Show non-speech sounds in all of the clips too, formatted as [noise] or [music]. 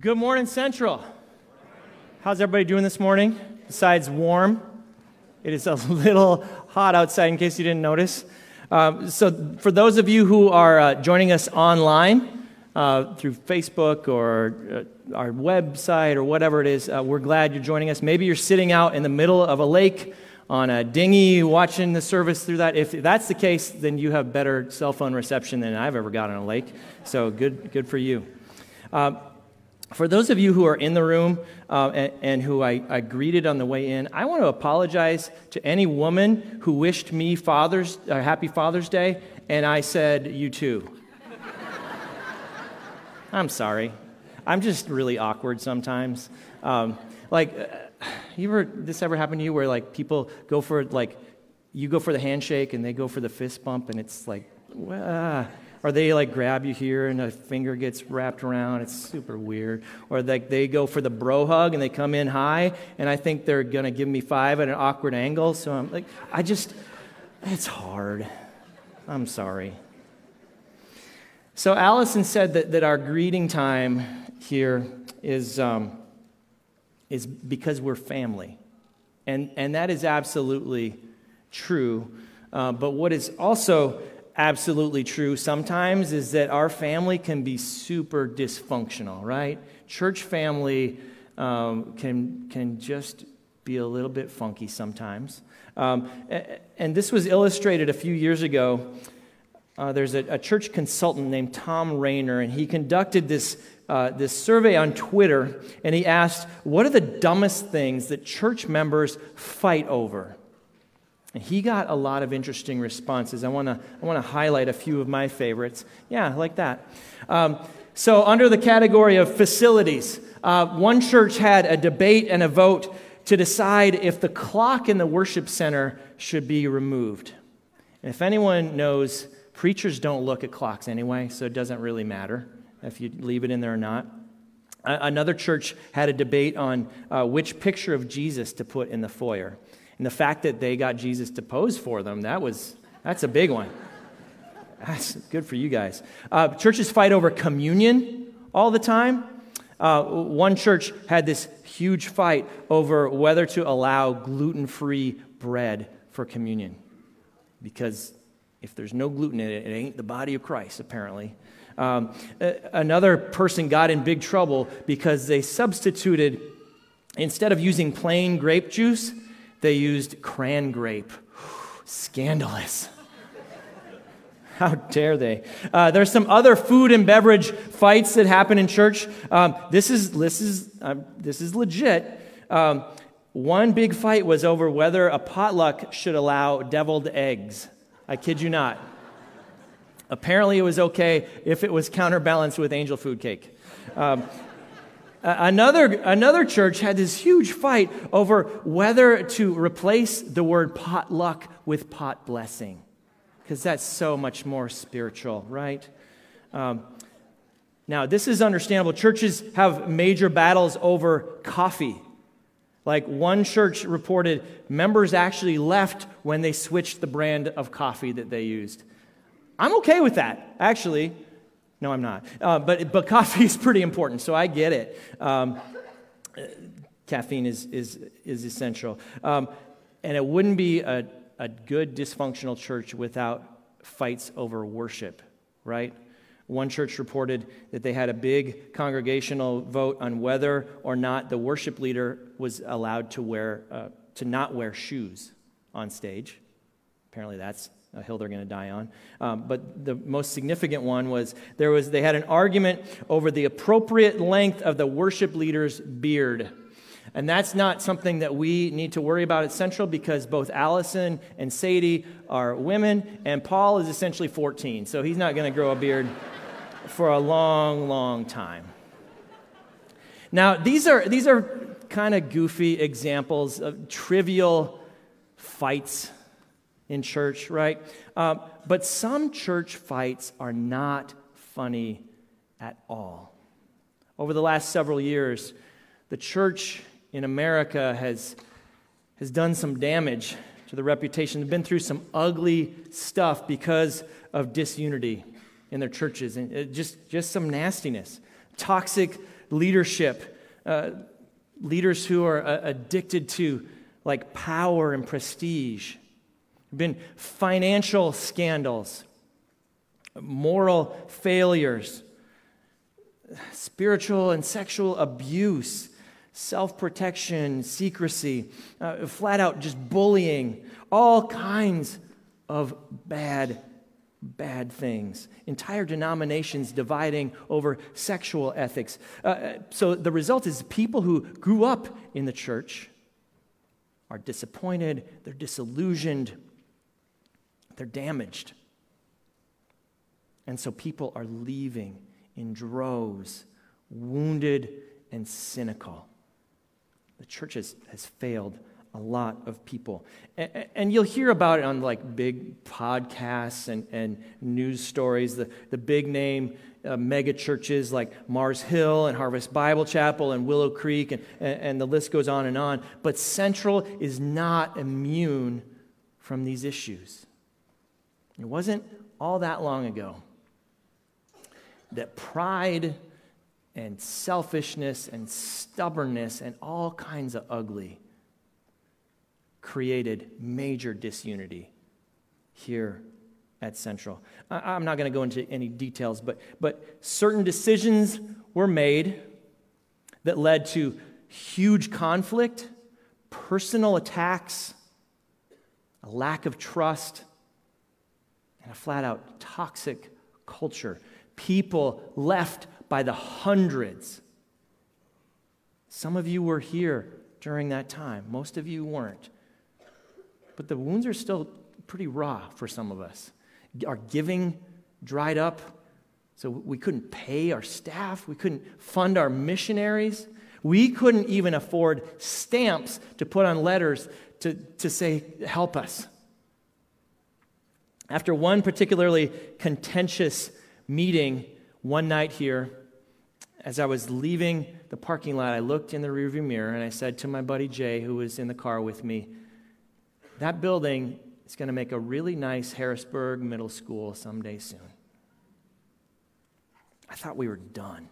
Good morning, Central. How's everybody doing this morning? Besides warm, it is a [laughs] little hot outside in case you didn't notice. Um, so, for those of you who are uh, joining us online uh, through Facebook or uh, our website or whatever it is, uh, we're glad you're joining us. Maybe you're sitting out in the middle of a lake on a dinghy watching the service through that. If that's the case, then you have better cell phone reception than I've ever got on a lake. So, good, good for you. Uh, for those of you who are in the room uh, and, and, who I, I, greeted on the way in, I want to apologize to any woman who wished me Father's, uh, Happy Father's Day, and I said, You too. [laughs] I'm sorry. I'm just really awkward sometimes. Um, like, uh, you ever, this ever happened to you where like people go for, like, you go for the handshake and they go for the fist bump, and it's like, well, or they like grab you here and a finger gets wrapped around. It's super weird. Or like they go for the bro hug and they come in high and I think they're going to give me five at an awkward angle. So I'm like, I just, it's hard. I'm sorry. So Allison said that, that our greeting time here is, um, is because we're family. And, and that is absolutely true. Uh, but what is also absolutely true sometimes is that our family can be super dysfunctional, right? Church family um, can, can just be a little bit funky sometimes. Um, and this was illustrated a few years ago. Uh, there's a, a, church consultant named Thom Rainer, and he conducted this, uh, this survey on Twitter, and he asked, What are the dumbest things that church members fight over? And he got a lot of interesting responses. I want to I wanna highlight a few of my favorites. Yeah, like that. Um, so, under the category of facilities, uh, one church had a debate and a vote to decide if the clock in the worship center should be removed. And if anyone knows, preachers don't look at clocks anyway, so it doesn't really matter if you leave it in there or not. Another church had a debate on uh, which picture of Jesus to put in the foyer. And the fact that they got Jesus to pose for them, that was, that's a big one. That's good for you guys. Uh, churches fight over communion all the time. Uh, one church had this huge fight over whether to allow gluten free bread for communion. Because if there's no gluten in it, it ain't the body of Christ, apparently. Um, another person got in big trouble because they substituted, instead of using plain grape juice, they used cran grape. Scandalous. How dare they? Uh, there's some other food and beverage fights that happen in church. Um, this is this is uh, this is legit. Um, one big fight was over whether a potluck should allow deviled eggs. I kid you not. Apparently, it was okay if it was counterbalanced with angel food cake. Another, another church had this huge fight over whether to replace the word potluck with pot blessing, because that's so much more spiritual, right? Um, now, this is understandable. Churches have major battles over coffee. Like one church reported, members actually left when they switched the brand of coffee that they used. I'm okay with that, actually. No, I'm not. Uh, but, but coffee [laughs] is pretty important, so I get it. Um, caffeine is, is, is essential. Um, and it wouldn't be a, a good dysfunctional church without fights over worship, right? One church reported that they had a big congregational vote on whether or not the worship leader was allowed to wear uh, to not wear shoes on stage. Apparently, that's a hill they're going to die on. Um, but the most significant one was there was they had an argument over the appropriate length of the worship leader's beard. And that's not something that we need to worry about at Central because both Allison and Sadie are women, and Paul is essentially 14, so he's not going to grow a beard [laughs] for a long, long time. Now, these are, these are kind of goofy examples of trivial fights in church, right? Um, but some church fights are not funny at all. Over the last several years, the church in America has, has done some damage to the reputation. They've been through some ugly stuff because of disunity in their churches and uh, just, just some nastiness. Toxic leadership, uh, leaders who are uh, addicted to like power and prestige. Been financial scandals, moral failures, spiritual and sexual abuse, self protection, secrecy, uh, flat out just bullying, all kinds of bad, bad things. Entire denominations dividing over sexual ethics. Uh, so the result is people who grew up in the church are disappointed, they're disillusioned, they're damaged. And so people are leaving in droves, wounded and cynical. The church has, has failed a lot of people. And, and, you'll hear about it on like big podcasts and, and news stories, the, the big name uh, mega churches like Mars Hill and Harvest Bible Chapel and Willow Creek, and, and, and the list goes on and on. But Central is not immune from these issues. It wasn't all that long ago that pride and selfishness and stubbornness and all kinds of ugly created major disunity here at Central. I'm not going to go into any details, but, but certain decisions were made that led to huge conflict, personal attacks, a lack of trust, and a flat out toxic culture. People left by the hundreds. Some of you were here during that time, most of you weren't. But the wounds are still pretty raw for some of us. Our giving dried up, so we couldn't pay our staff, we couldn't fund our missionaries. We couldn't even afford stamps to put on letters to, to say, help us. After one particularly contentious meeting one night here, as I was leaving the parking lot, I looked in the rearview mirror and I said to my buddy Jay, who was in the car with me, that building is going to make a really nice Harrisburg Middle School someday soon. I thought we were done.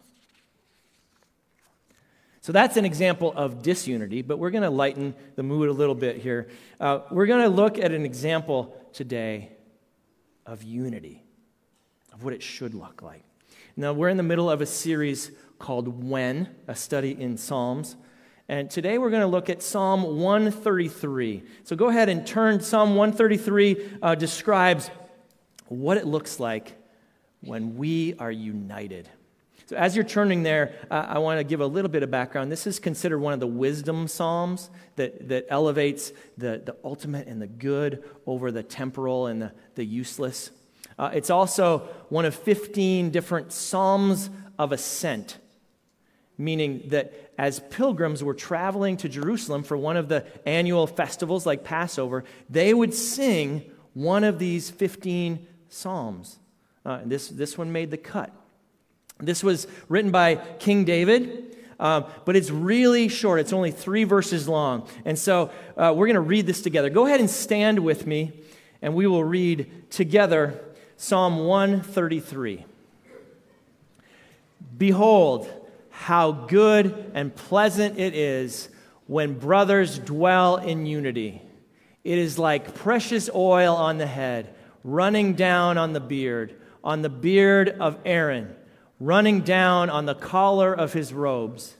So that's an example of disunity, but we're going to lighten the mood a little bit here. Uh, we're going to look at an example today of unity, of what it should look like. Now, we're in the middle of a series called When, a study in Psalms. And today we're going to look at Psalm 133. So go ahead and turn. Psalm 133 uh, describes what it looks like when we are united. So, as you're turning there, uh, I want to give a little bit of background. This is considered one of the wisdom psalms that, that elevates the, the ultimate and the good over the temporal and the, the useless. Uh, it's also one of 15 different psalms of ascent meaning that as pilgrims were traveling to Jerusalem for one of the annual festivals like Passover, they would sing one of these 15 psalms. Uh, this, this one made the cut. This was written by King David, uh, but it's really short. It's only three verses long. And so uh, we're going to read this together. Go ahead and stand with me, and we will read together Psalm 133. Behold, how good and pleasant it is when brothers dwell in unity. It is like precious oil on the head, running down on the beard, on the beard of Aaron, running down on the collar of his robes.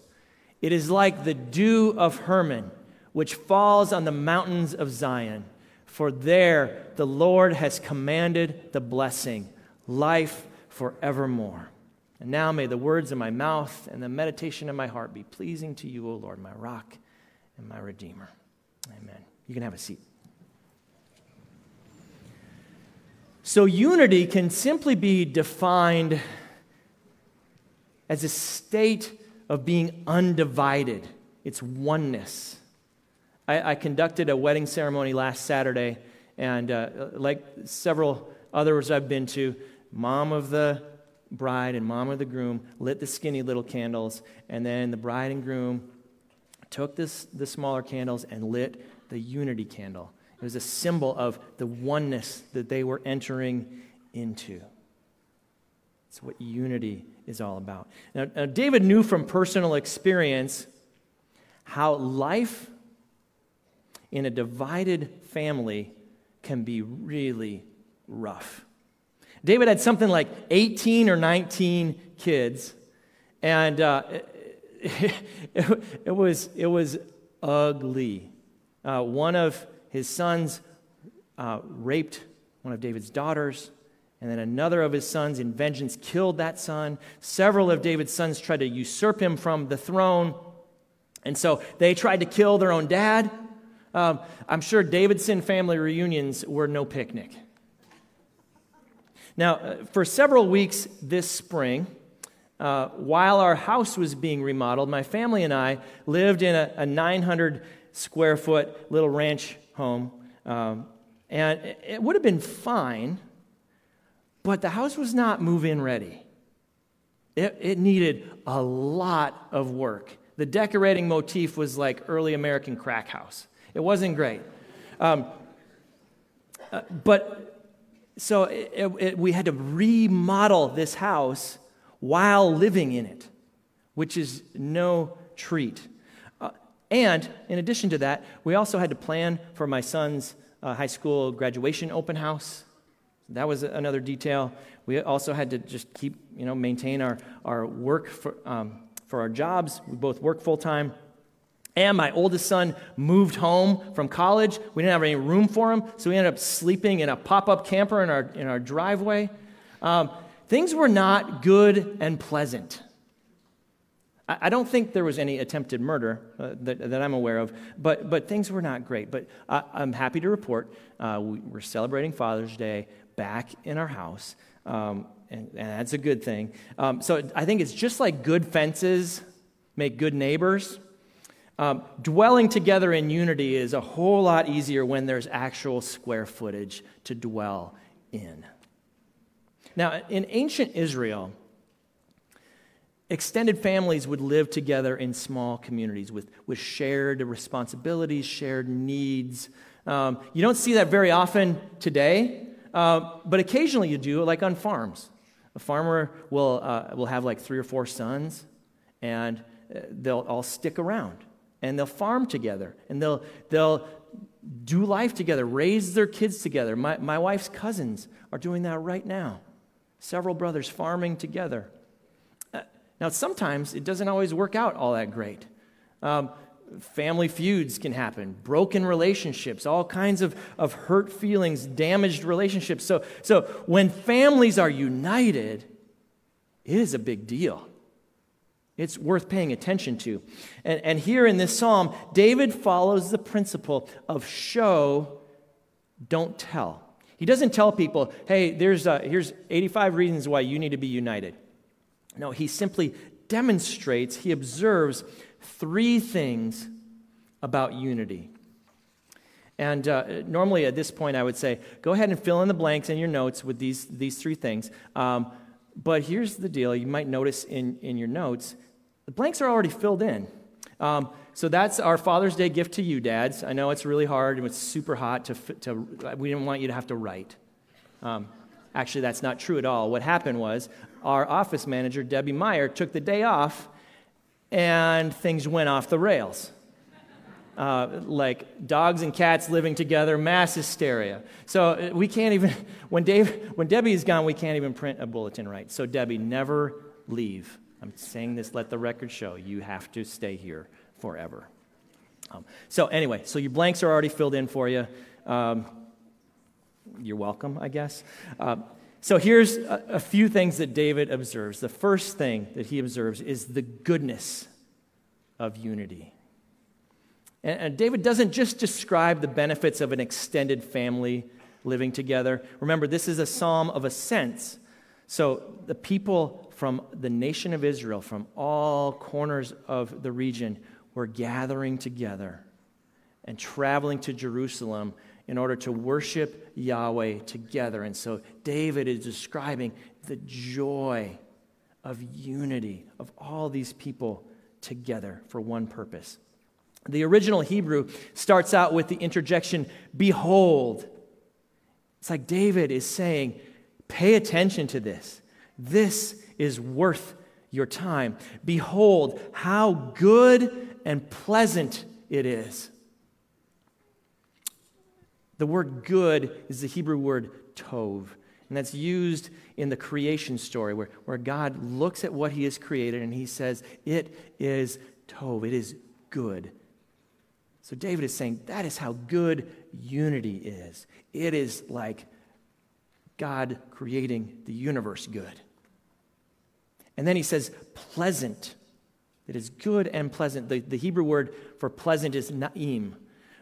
It is like the dew of Hermon, which falls on the mountains of Zion. For there the Lord has commanded the blessing, life forevermore. And now may the words of my mouth and the meditation of my heart be pleasing to you, O Lord, my rock and my redeemer. Amen. You can have a seat. So, unity can simply be defined as a state of being undivided, it's oneness. I, I conducted a wedding ceremony last Saturday, and uh, like several others I've been to, mom of the bride and mom of the groom lit the skinny little candles, and then the bride and groom took this, the smaller candles and lit the unity candle. It was a symbol of the oneness that they were entering into. It's what unity is all about. Now, now, David knew from personal experience how life in a divided family can be really rough. David had something like 18 or 19 kids, and uh, [laughs] it, it, was, it was ugly. Uh, one of his sons uh, raped one of David's daughters. And then another of his sons, in vengeance, killed that son. Several of David's sons tried to usurp him from the throne. And so they tried to kill their own dad. Um, I'm sure Davidson family reunions were no picnic. Now, uh, for several weeks this spring, uh, while our house was being remodeled, my family and I lived in a, a 900 square foot little ranch home. Um, and it, it would have been fine but the house was not move in ready. It, it needed a lot of work. The decorating motif was like early American crack house. It wasn't great. Um, uh, but so it, it, we had to remodel this house while living in it, which is no treat. Uh, and in addition to that, we also had to plan for my son's uh, high school graduation open house. That was another detail. We also had to just keep, you know, maintain our, our work for, um, for our jobs. We both work full time. And my oldest son moved home from college. We didn't have any room for him, so we ended up sleeping in a pop up camper in our, in our driveway. Um, things were not good and pleasant. I, I don't think there was any attempted murder uh, that, that, I'm aware of, but, but things were not great. But uh, I'm happy to report uh, we, we're celebrating Father's Day back in our house. Um, and, and, that's a good thing. Um, so I think it's just like good fences make good neighbors. Um, dwelling together in unity is a whole lot easier when there's actual square footage to dwell in. Now, in ancient Israel, extended families would live together in small communities with, with shared responsibilities, shared needs. Um, you don't see that very often today. Uh, but occasionally you do, like on farms. A farmer will, uh, will have like three or four sons, and uh, they'll all stick around and they'll farm together and they'll, they'll do life together, raise their kids together. My, my wife's cousins are doing that right now. Several brothers farming together. Uh, now, sometimes it doesn't always work out all that great. Um, family feuds can happen, broken relationships, all kinds of, of hurt feelings, damaged relationships. So, so when families are united, it is a big deal. It's worth paying attention to. And, and here in this psalm, David follows the principle of show, don't tell. He doesn't tell people, hey, there's, uh, here's 85 reasons why you need to be united. No, he simply demonstrates, he observes three things about unity. And uh, normally at this point, I would say, go ahead and fill in the blanks in your notes with these, these three things. Um, but here's the deal you might notice in, in your notes the blanks are already filled in. Um, so that's our Father's Day gift to you, dads. I know it's really hard and it's super hot to, to we didn't want you to have to write. Um, actually, that's not true at all. What happened was our office manager, Debbie Meyer, took the day off and things went off the rails. Uh, like dogs and cats living together, mass hysteria. So uh, we can't even, [laughs] when, Dave, when Debbie is gone, we can't even print a bulletin right. So, Debbie, never leave. I'm saying this, let the record show. You have to stay here forever. Um, so, anyway, so your blanks are already filled in for you. Um, you're welcome, I guess. Uh, so here's a, a, few things that David observes. The first thing that he observes is the goodness of unity. And, and David doesn't just describe the benefits of an extended family living together. Remember, this is a psalm of ascents. So the people from the nation of Israel, from all corners of the region, were gathering together and traveling to Jerusalem in order to worship Yahweh together. And so David is describing the joy of unity of all these people together for one purpose. The original Hebrew starts out with the interjection, behold. It's like David is saying, pay attention to this. This is worth your time. Behold, how good and pleasant it is. The word good is the Hebrew word tov, and that's used in the creation story where, where God looks at what he has created and he says, It is tov, it is good. So David is saying that is how good unity is. It is like God creating the universe good. And then he says, pleasant. It is good and pleasant. The, the Hebrew word for pleasant is na'im,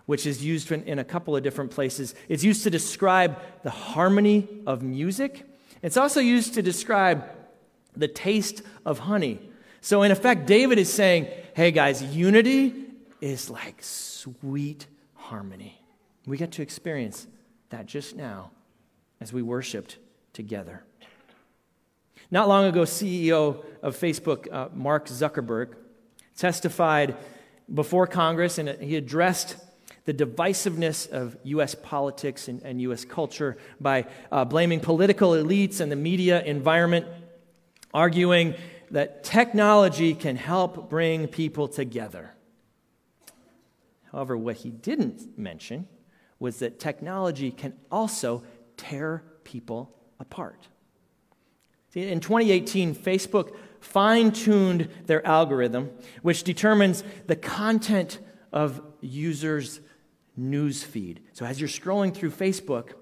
which is used in, a couple of different places. It's used to describe the harmony of music, it's also used to describe the taste of honey. So, in effect, David is saying, hey guys, unity is like sweet harmony. We get to experience that just now as we worshiped together. Not long ago, CEO of Facebook, uh, Mark Zuckerberg, testified before Congress and he addressed the divisiveness of U.S. politics and, and U.S. culture by uh, blaming political elites and the media environment, arguing that technology can help bring people together. However, what he didn't mention was that technology can also tear people apart. See, in 2018, Facebook fine tuned their algorithm, which determines the content of users' news feed. So as you're scrolling through Facebook,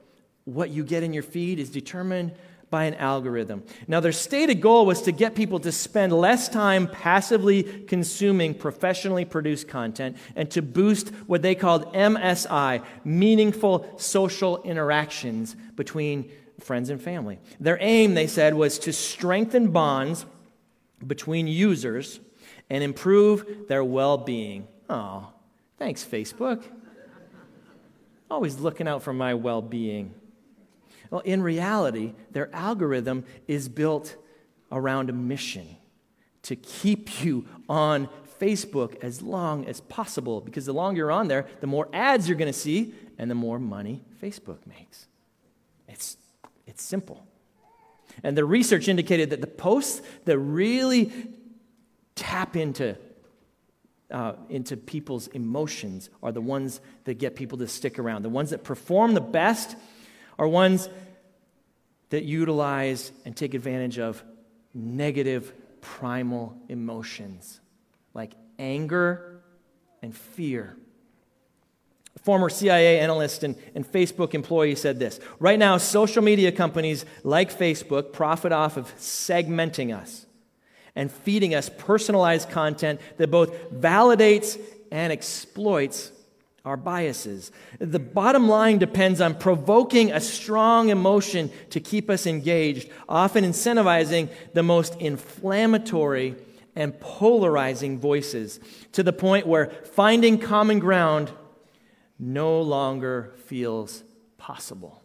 what you get in your feed is determined by an algorithm. Now, their stated goal was to get people to spend less time passively consuming professionally produced content and to boost what they called MSI, meaningful social interactions between friends and family. Their aim, they said, was to strengthen bonds between users and improve their well being. Oh, thanks, Facebook. Always looking out for my well being. Well, in reality, their algorithm is built around a mission to keep you on Facebook as long as possible because the longer you're on there, the more ads you're going to see and the more money Facebook makes. It's, it's simple. And the research indicated that the posts that really tap into uh, into people's emotions are the ones that get people to stick around. The ones that perform the best are ones that utilize and take advantage of negative primal emotions like anger and fear. A former CIA analyst and, and Facebook employee said this Right now, social media companies like Facebook profit off of segmenting us and feeding us personalized content that both validates and exploits our biases. The bottom line depends on provoking a strong emotion to keep us engaged, often incentivizing the most inflammatory and polarizing voices to the point where finding common ground no longer feels possible.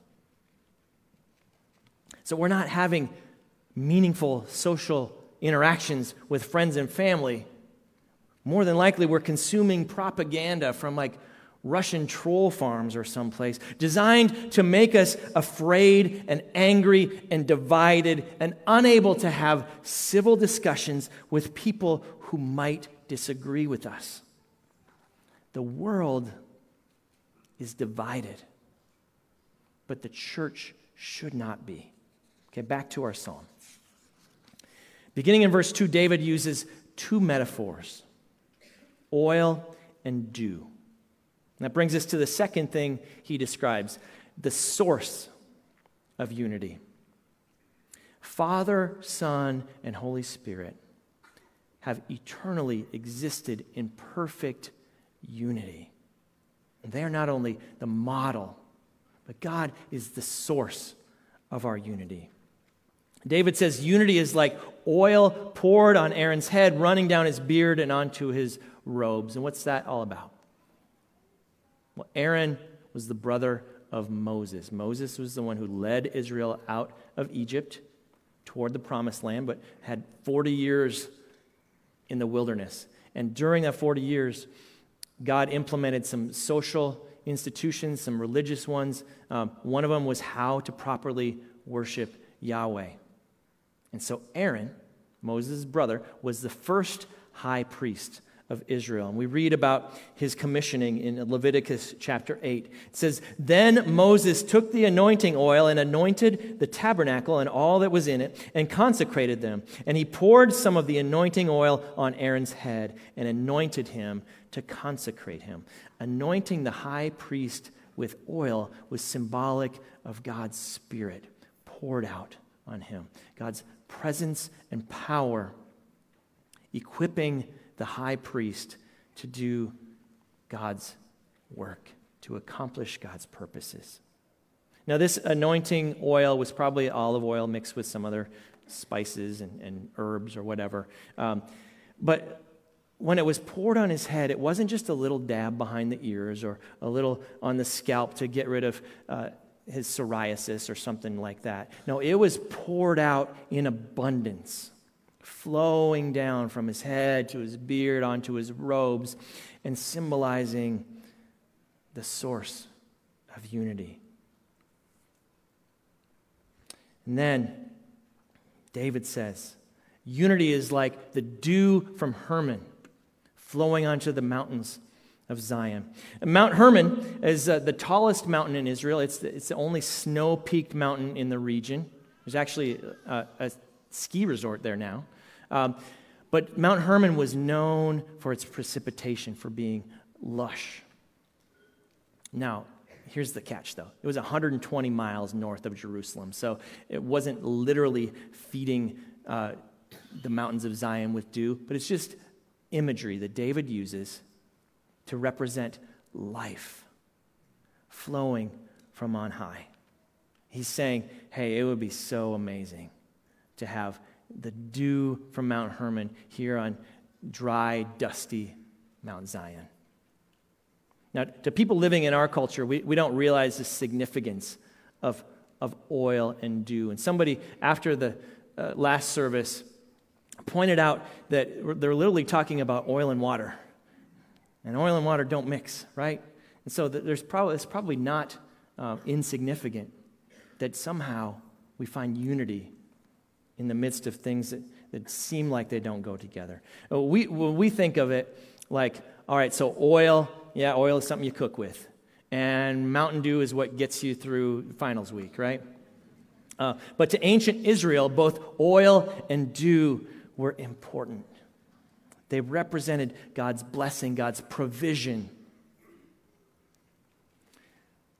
So we're not having meaningful social interactions with friends and family. More than likely, we're consuming propaganda from like Russian troll farms or someplace, designed to make us afraid and angry and divided and unable to have civil discussions with people who might disagree with us. The world is divided, but the church should not be. Okay, back to our psalm. Beginning in verse 2, David uses two metaphors oil and dew. And that brings us to the second thing he describes the source of unity. Father, Son, and Holy Spirit have eternally existed in perfect unity. And they are not only the model, but God is the source of our unity. David says unity is like oil poured on Aaron's head, running down his beard and onto his robes. And what's that all about? Well, Aaron was the brother of Moses. Moses was the one who led Israel out of Egypt toward the promised land, but had 40 years in the wilderness. And during that 40 years, God implemented some social institutions, some religious ones. Um, one of them was how to properly worship Yahweh. And so Aaron, Moses' brother, was the first high priest of Israel. And we read about his commissioning in Leviticus chapter 8. It says, Then Moses took the anointing oil and anointed the tabernacle and all that was in it and consecrated them. And he poured some of the anointing oil on Aaron's head and anointed him to consecrate him. Anointing the high priest with oil was symbolic of God's Spirit poured out on him, God's presence and power, equipping the high priest to do God's work, to accomplish God's purposes. Now, this anointing oil was probably olive oil mixed with some other spices and, and herbs or whatever. Um, but when it was poured on his head, it wasn't just a little dab behind the ears or a little on the scalp to get rid of uh, his psoriasis or something like that. No, it was poured out in abundance flowing down from his head to his beard onto his robes and symbolizing the source of unity. And then David says, Unity is like the dew from Hermon flowing onto the mountains of Zion. Mount Hermon is uh, the tallest mountain in Israel. It's the, it's the only snow peaked mountain in the region. There's actually a, a ski resort there now. Um, but Mount Hermon was known for its precipitation, for being lush. Now, here's the catch though it was 120 miles north of Jerusalem, so it wasn't literally feeding uh, the mountains of Zion with dew, but it's just imagery that David uses to represent life flowing from on high. He's saying, hey, it would be so amazing to have the dew from Mount Hermon here on dry, dusty Mount Zion. Now, to people living in our culture, we, we don't realize the significance of, of oil and dew. And somebody, after the uh, last service, pointed out that they're literally talking about oil and water. And oil and water don't mix, right? And so there's probably, it's probably not uh, insignificant that somehow we find unity in the midst of things that, that seem like they don't go together. Uh, we, we think of it like, all right, so oil, yeah, oil is something you cook with. And Mountain Dew is what gets you through finals week, right? Uh, but to ancient Israel, both oil and dew were important. They represented God's blessing, God's provision.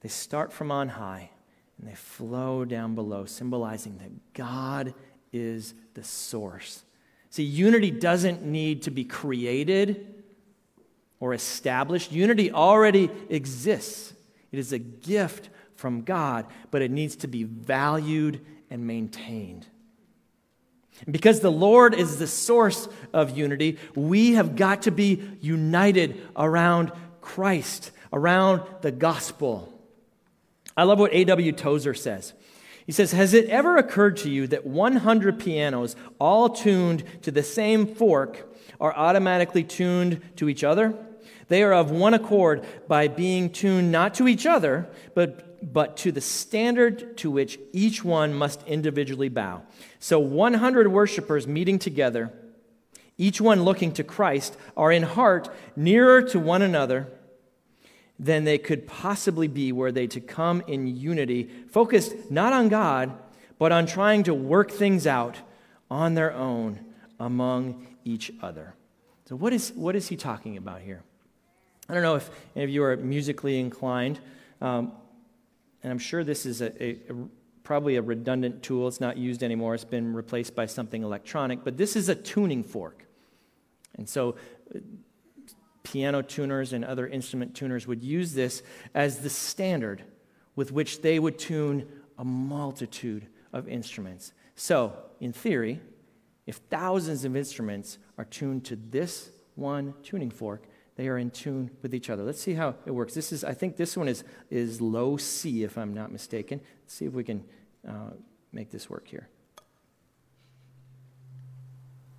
They start from on high and they flow down below, symbolizing that God is the source. See, unity doesn't need to be created or established, unity already exists. It is a gift from God, but it needs to be valued and maintained. Because the Lord is the source of unity, we have got to be united around Christ, around the gospel. I love what A.W. Tozer says. He says, Has it ever occurred to you that 100 pianos, all tuned to the same fork, are automatically tuned to each other? They are of one accord by being tuned not to each other, but, but to the standard to which each one must individually bow. So 100 worshipers meeting together, each one looking to Christ, are in heart nearer to one another than they could possibly be were they to come in unity, focused not on God, but on trying to work things out on their own among each other. So, what is, what is he talking about here? I don't know if any of you are musically inclined, um, and I'm sure this is a, a, a, probably a redundant tool. It's not used anymore, it's been replaced by something electronic, but this is a tuning fork. And so, uh, piano tuners and other instrument tuners would use this as the standard with which they would tune a multitude of instruments. So, in theory, if thousands of instruments are tuned to this one tuning fork, they are in tune with each other. Let's see how it works. This is, I think this one is, is low C, if I'm not mistaken. Let's see if we can uh, make this work here.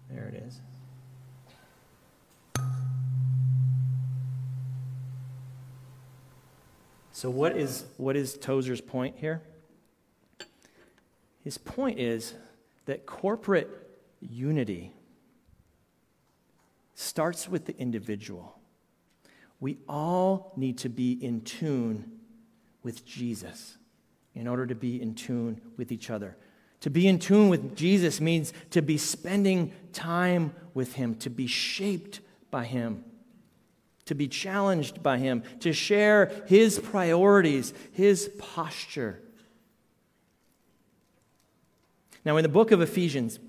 There it is. So, what is, what is Tozer's point here? His point is that corporate unity starts with the individual. We all need to be in tune with Jesus in order to be in tune with each other. To be in tune with Jesus means to be spending time with Him, to be shaped by Him, to be challenged by Him, to share His priorities, His posture. Now, in the book of Ephesians,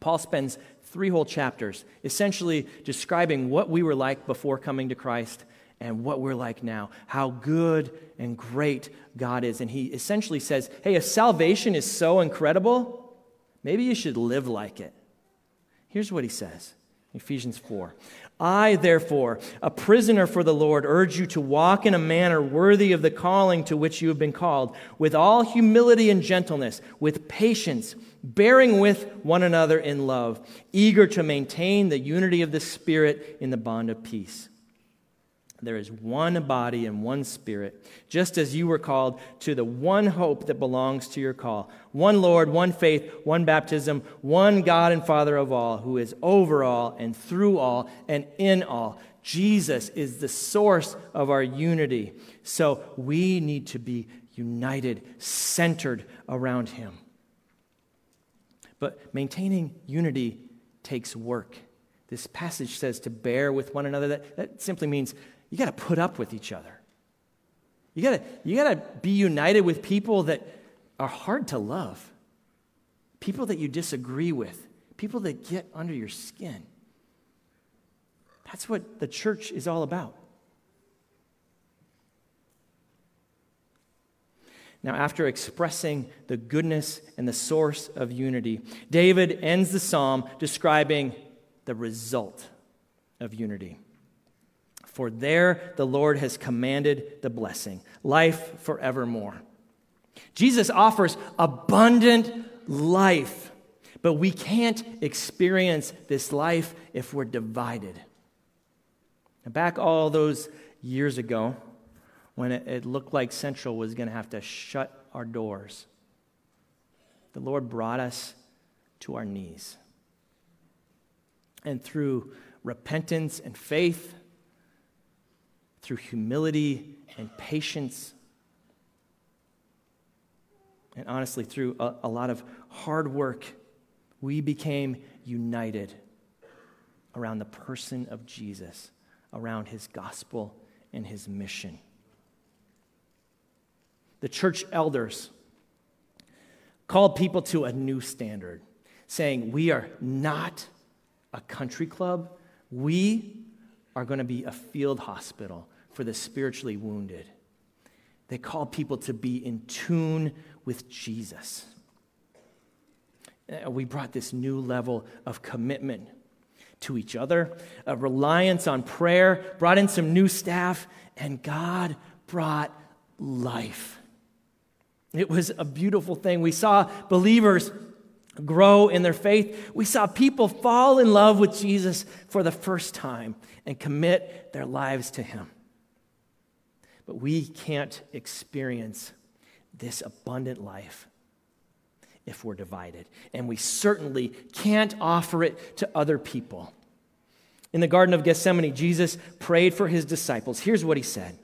Paul spends three whole chapters essentially describing what we were like before coming to Christ and what we're like now, how good and great God is. And he essentially says, hey, if salvation is so incredible, maybe you should live like it. Here's what he says Ephesians 4. I, therefore, a prisoner for the Lord, urge you to walk in a manner worthy of the calling to which you have been called, with all humility and gentleness, with patience, bearing with one another in love, eager to maintain the unity of the Spirit in the bond of peace. There is one body and one spirit, just as you were called to the one hope that belongs to your call. One Lord, one faith, one baptism, one God and Father of all, who is over all and through all and in all. Jesus is the source of our unity. So we need to be united, centered around Him. But maintaining unity takes work. This passage says to bear with one another. That, that simply means you got to put up with each other. You got to you got to be united with people that are hard to love. People that you disagree with, people that get under your skin. That's what the church is all about. Now, after expressing the goodness and the source of unity, David ends the psalm describing the result of unity. For there the Lord has commanded the blessing, life forevermore. Jesus offers abundant life, but we can't experience this life if we're divided. Back all those years ago, when it, it looked like Central was going to have to shut our doors, the Lord brought us to our knees. And through repentance and faith, through humility and patience, and honestly, through a, a, lot of hard work, we became united around the person of Jesus, around his gospel and his mission. The church elders called people to a new standard, saying, We are not a country club, we are going to be a field hospital for the spiritually wounded. They called people to be in tune with Jesus. Uh, we brought this new level of commitment to each other, a reliance on prayer, brought in some new staff, and God brought life. It was a beautiful thing. We saw believers grow in their faith. We saw people fall in love with Jesus for the first time and commit their lives to Him. But we can't experience this abundant life if we're divided. And we certainly can't offer it to other people. In the Garden of Gethsemane, Jesus prayed for his disciples. Here's what he said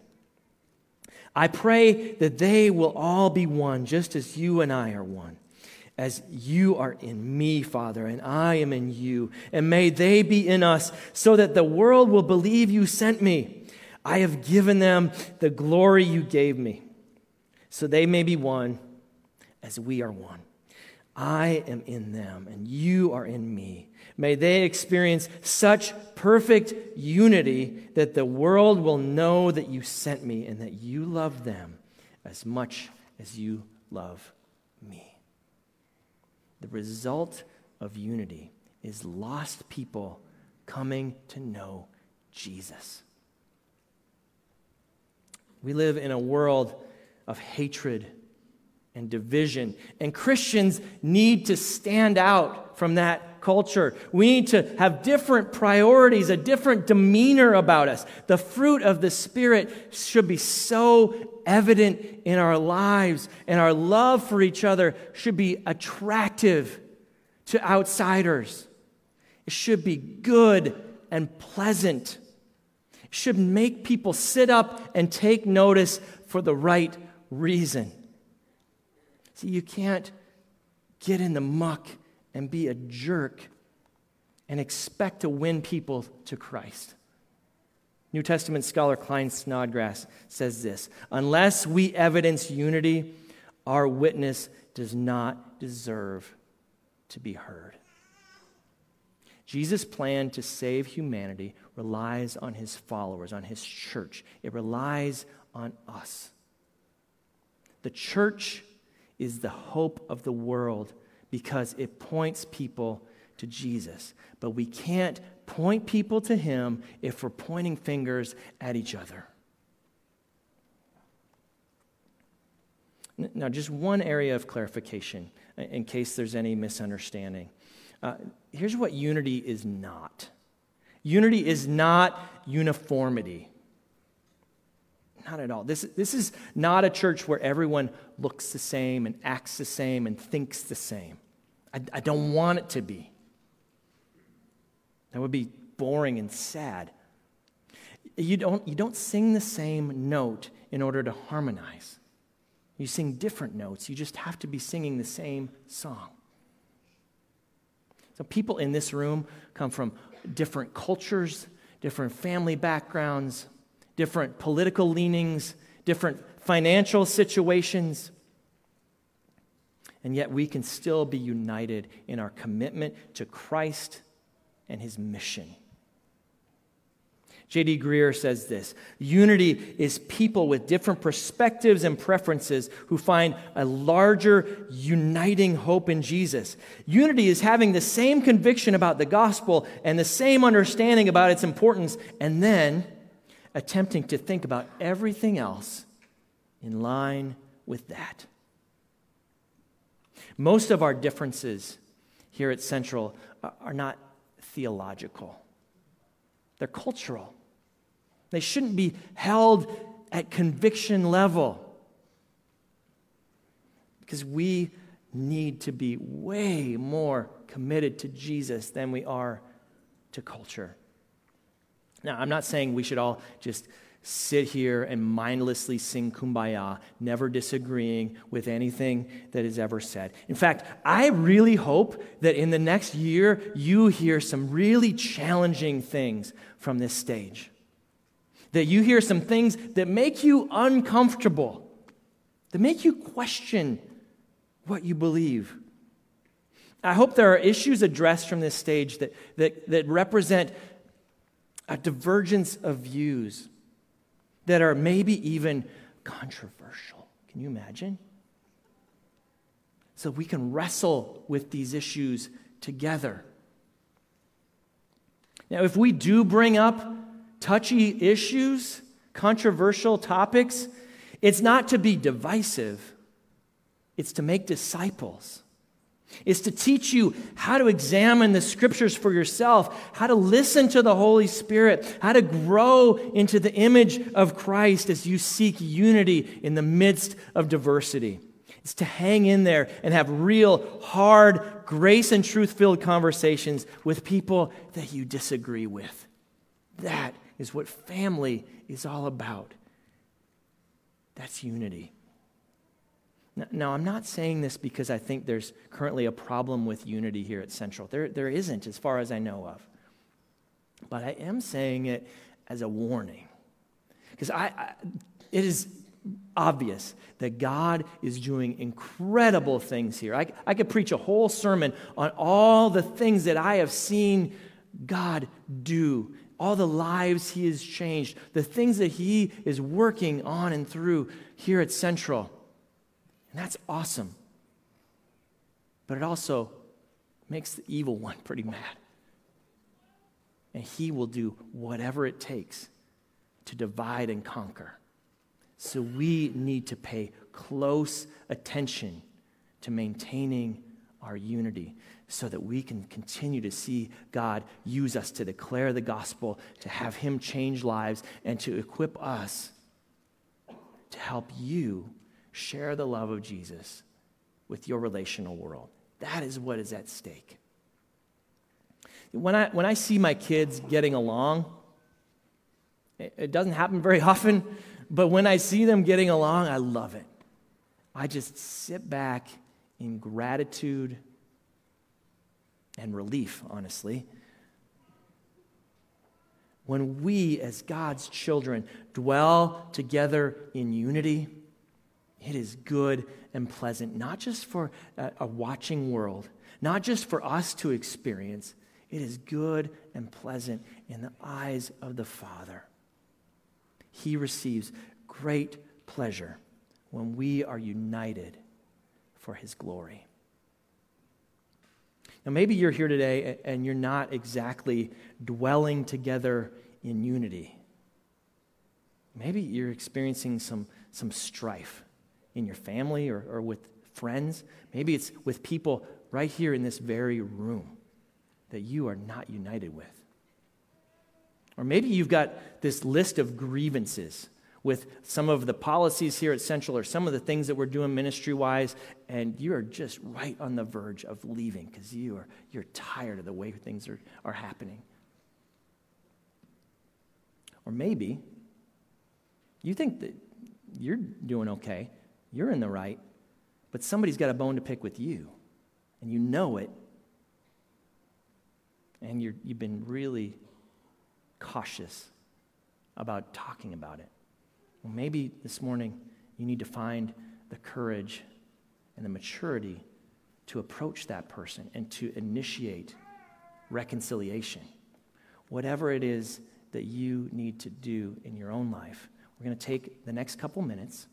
I pray that they will all be one, just as you and I are one as you are in me, Father, and I am in you. And may they be in us, so that the world will believe you sent me. I have given them the glory you gave me, so they may be one as we are one. I am in them, and you are in me. May they experience such perfect unity that the world will know that you sent me and that you love them as much as you love me. The result of unity is lost people coming to know Jesus. We live in a world of hatred and division, and Christians need to stand out from that culture. We need to have different priorities, a different demeanor about us. The fruit of the Spirit should be so evident in our lives, and our love for each other should be attractive to outsiders. It should be good and pleasant. It should make people sit up and take notice for the right reason. See, you can't get in the muck and be a jerk and expect to win people to Christ. New Testament scholar Klyne Snodgrass says this Unless we evidence unity, our witness does not deserve to be heard. Jesus' plan to save humanity relies on his followers, on his church. It relies on us. The church is the hope of the world because it points people to Jesus. But we can't point people to him if we're pointing fingers at each other. Now, just one area of clarification in case there's any misunderstanding. Uh, here's what unity is not unity is not uniformity. Not at all. This, this is not a church where everyone looks the same and acts the same and thinks the same. I, I don't want it to be. That would be boring and sad. You don't, you don't sing the same note in order to harmonize. You sing different notes. You just have to be singing the same song. So, people in this room come from different cultures, different family backgrounds, different political leanings, different financial situations. And yet, we can still be united in our commitment to Christ and his mission. J.D. Greear says this Unity is people with different perspectives and preferences who find a larger uniting hope in Jesus. Unity is having the same conviction about the gospel and the same understanding about its importance, and then attempting to think about everything else in line with that. Most of our differences here at Central are not theological, they're cultural. They shouldn't be held at conviction level because we need to be way more committed to Jesus than we are to culture. Now, I'm not saying we should all just sit here and mindlessly sing kumbaya, never disagreeing with anything that is ever said. In fact, I really hope that in the next year you hear some really challenging things from this stage that you hear some things that make you uncomfortable, that make you question what you believe. I hope there are issues addressed from this stage that, that, that represent a divergence of views that are maybe even controversial. Can you imagine? So we can wrestle with these issues together. Now, if we do bring up touchy issues, controversial topics, it's not to be divisive, it's to make disciples. It's to teach you how to examine the scriptures for yourself, how to listen to the Holy Spirit, how to grow into the image of Christ as you seek unity in the midst of diversity. It's to hang in there and have real, hard, grace and truth filled conversations with people that you disagree with. That is what family is all about. That's unity. Now, I'm not saying this because I think there's currently a problem with unity here at Central. There, there isn't, as far as I know of. But I am saying it as a warning. Because I, I, it is obvious that God is doing incredible things here. I, I could preach a whole sermon on all the things that I have seen God do all the lives he has changed, the things that he is working on and through here at Central. And that's awesome. But it also makes the evil one pretty mad. And he will do whatever it takes to divide and conquer. So we need to pay close attention to maintaining our unity so that we can continue to see God use us to declare the gospel, to have Him change lives, and to equip us to help you share the love of Jesus with your relational world. That is what is at stake. when I, when I see my kids getting along, it, it doesn't happen very [laughs] often, but when I see them getting along, I love it. I just sit back in gratitude and relief, honestly. When we, as God's children, dwell together in unity, it is good and pleasant, not just for a, a watching world, not just for us to experience. It is good and pleasant in the eyes of the Father. He receives great pleasure when we are united for His glory. Now, maybe you're here today and you're not exactly dwelling together in unity. Maybe you're experiencing some, some strife in your family or, or with friends. Maybe it's with people right here in this very room that you are not united with. Or maybe you've got this list of grievances with some of the policies here at Central or some of the things that we're doing ministry wise, and you are just right on the verge of leaving because you are you're tired of the way things are, are happening. Or maybe you think that you're doing okay, you're in the right, but somebody's got a bone to pick with you, and you know it, and you're, you've been really cautious about talking about it. Well, maybe this morning you need to find the courage and the maturity to approach that person and to initiate reconciliation. Whatever it is that you need to do in your own life, we're going to take the next couple minutes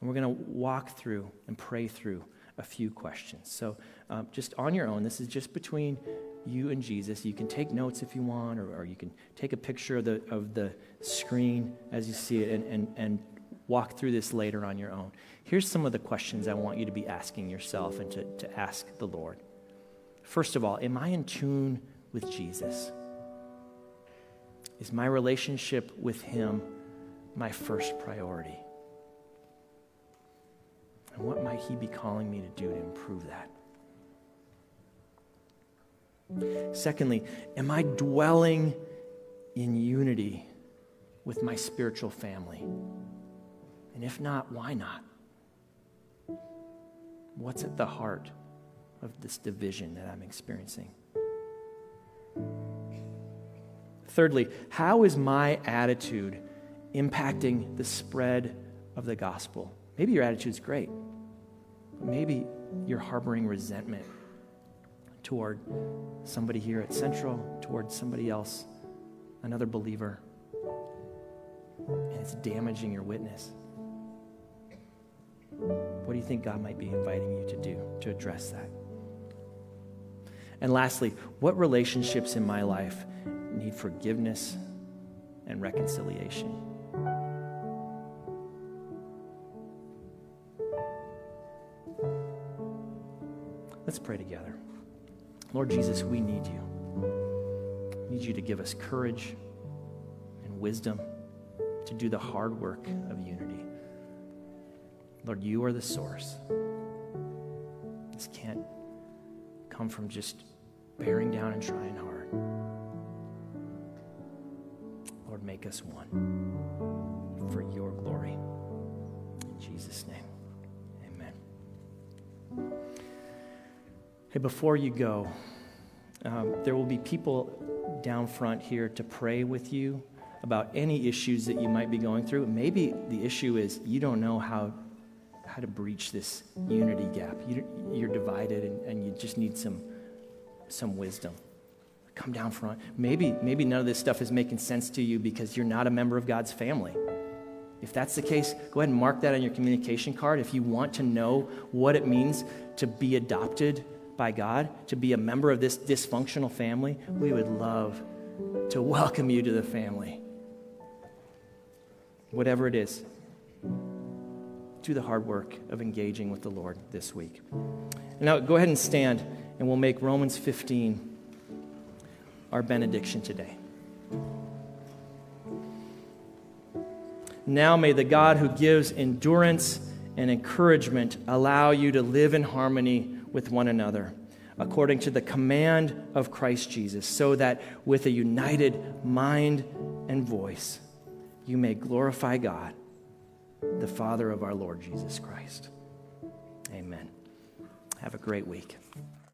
and we're going to walk through and pray through a few questions. So, um, just on your own, this is just between you and Jesus. You can take notes if you want, or, or you can take a picture of the, of the screen as you see it and, and, and walk through this later on your own. Here's some of the questions I want you to be asking yourself and to, to ask the Lord. First of all, am I in tune with Jesus? Is my relationship with Him my first priority? And what might He be calling me to do to improve that? Secondly, am I dwelling in unity with my spiritual family? And if not, why not? What's at the heart of this division that I'm experiencing? Thirdly, how is my attitude impacting the spread of the gospel? Maybe your attitude's great. Maybe you're harboring resentment toward somebody here at Central, toward somebody else, another believer. And it's damaging your witness. What do you think God might be inviting you to do to address that? And lastly, what relationships in my life need forgiveness and reconciliation? Let's pray together. Lord Jesus, we need you. We need you to give us courage and wisdom to do the hard work of unity. Lord, you are the source. This can't come from just bearing down and trying hard. Lord, make us one for your glory. In Jesus' name. Hey, before you go, um, there will be people down front here to pray with you about any issues that you might be going through. Maybe the issue is you don't know how, how to breach this unity gap. You, are divided and, and you just need some, some wisdom. Come down front. Maybe, maybe none of this stuff is making sense to you because you're not a member of God's family. If that's the case, go ahead and mark that on your communication card. If you want to know what it means to be adopted by God to be a member of this dysfunctional family, we would love to welcome you to the family. Whatever it is, do the hard work of engaging with the Lord this week. Now, go ahead and stand, and we'll make Romans 15 our benediction today. Now, may the God who gives endurance and encouragement allow you to live in harmony with one another. according to the command of Christ Jesus, so that with a united mind and voice, you may glorify God, the Father of our Lord Jesus Christ. Amen. Have a great week.